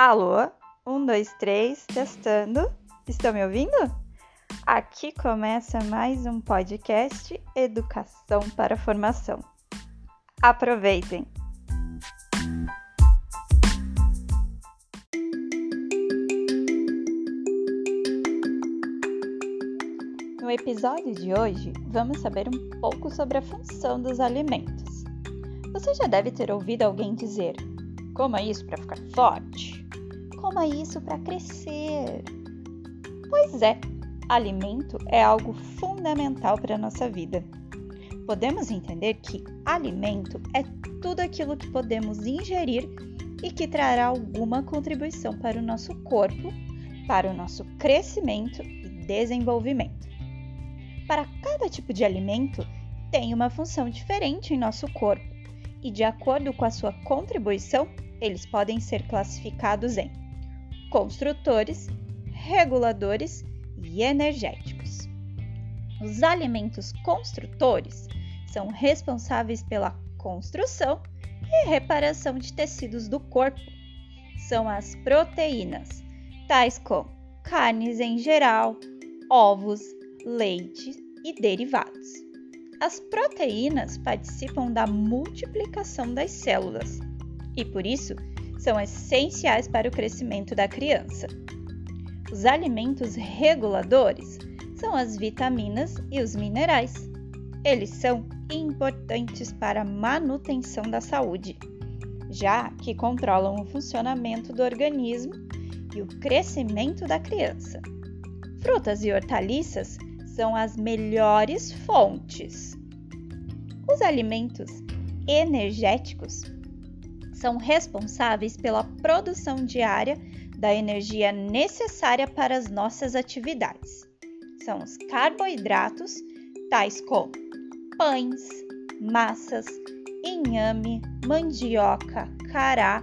Alô? Um, dois, três, testando. Estão me ouvindo? Aqui começa mais um podcast Educação para Formação. Aproveitem! No episódio de hoje, vamos saber um pouco sobre a função dos alimentos. Você já deve ter ouvido alguém dizer: coma isso para ficar forte, coma isso para crescer. Pois é, alimento é algo fundamental para a nossa vida. Podemos entender que alimento é tudo aquilo que podemos ingerir e que trará alguma contribuição para o nosso corpo, para o nosso crescimento e desenvolvimento. Para cada tipo de alimento, tem uma função diferente em nosso corpo, e de acordo com a sua contribuição, eles podem ser classificados em construtores, reguladores e energéticos. Os alimentos construtores são responsáveis pela construção e reparação de tecidos do corpo. São as proteínas, tais como carnes em geral, ovos, leite e derivados. As proteínas participam da multiplicação das células e, por isso, são essenciais para o crescimento da criança. Os alimentos reguladores são as vitaminas e os minerais. Eles são importantes para a manutenção da saúde, já que controlam o funcionamento do organismo e o crescimento da criança. Frutas e hortaliças são as melhores fontes. Os alimentos energéticos são responsáveis pela produção diária da energia necessária para as nossas atividades. São os carboidratos, tais como pães, massas, inhame, mandioca, cará,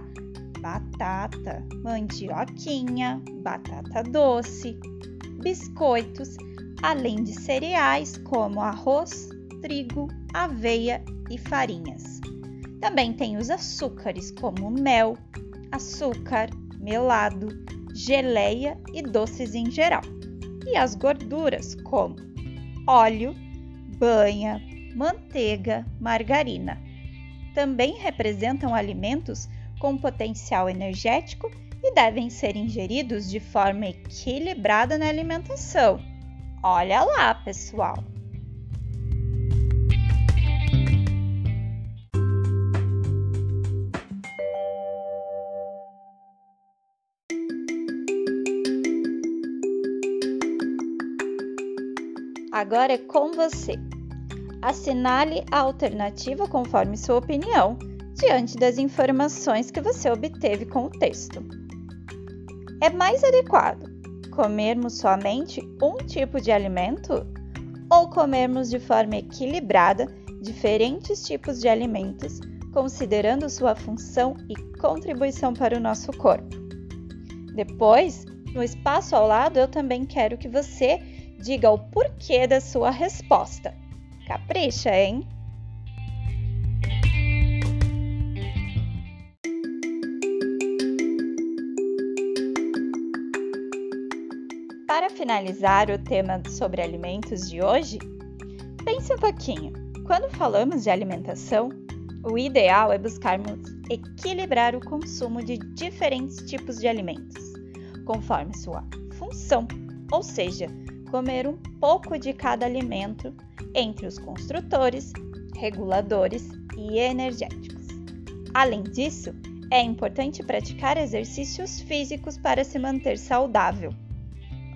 batata, mandioquinha, batata doce, biscoitos, além de cereais como arroz, trigo, aveia e farinhas. Também tem os açúcares como mel, açúcar, melado, geleia e doces em geral. E as gorduras como óleo, banha, manteiga, margarina. Também representam alimentos com potencial energético e devem ser ingeridos de forma equilibrada na alimentação Olha lá, pessoal! Agora é com você. Assinale a alternativa conforme sua opinião diante das informações que você obteve com o texto. É mais adequado comermos somente um tipo de alimento ou comermos de forma equilibrada diferentes tipos de alimentos, considerando sua função e contribuição para o nosso corpo. Depois, no espaço ao lado, eu também quero que você diga o porquê da sua resposta. Capricha, hein? Para finalizar o tema sobre alimentos de hoje, pense um pouquinho. Quando falamos de alimentação, o ideal é buscarmos equilibrar o consumo de diferentes tipos de alimentos, conforme sua função, ou seja, comer um pouco de cada alimento entre os construtores, reguladores e energéticos. Além disso, é importante praticar exercícios físicos para se manter saudável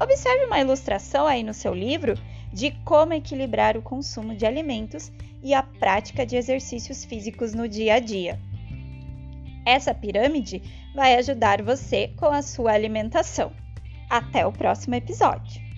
Observe uma ilustração aí no seu livro de como equilibrar o consumo de alimentos e a prática de exercícios físicos no dia a dia. Essa pirâmide vai ajudar você com a sua alimentação. Até o próximo episódio!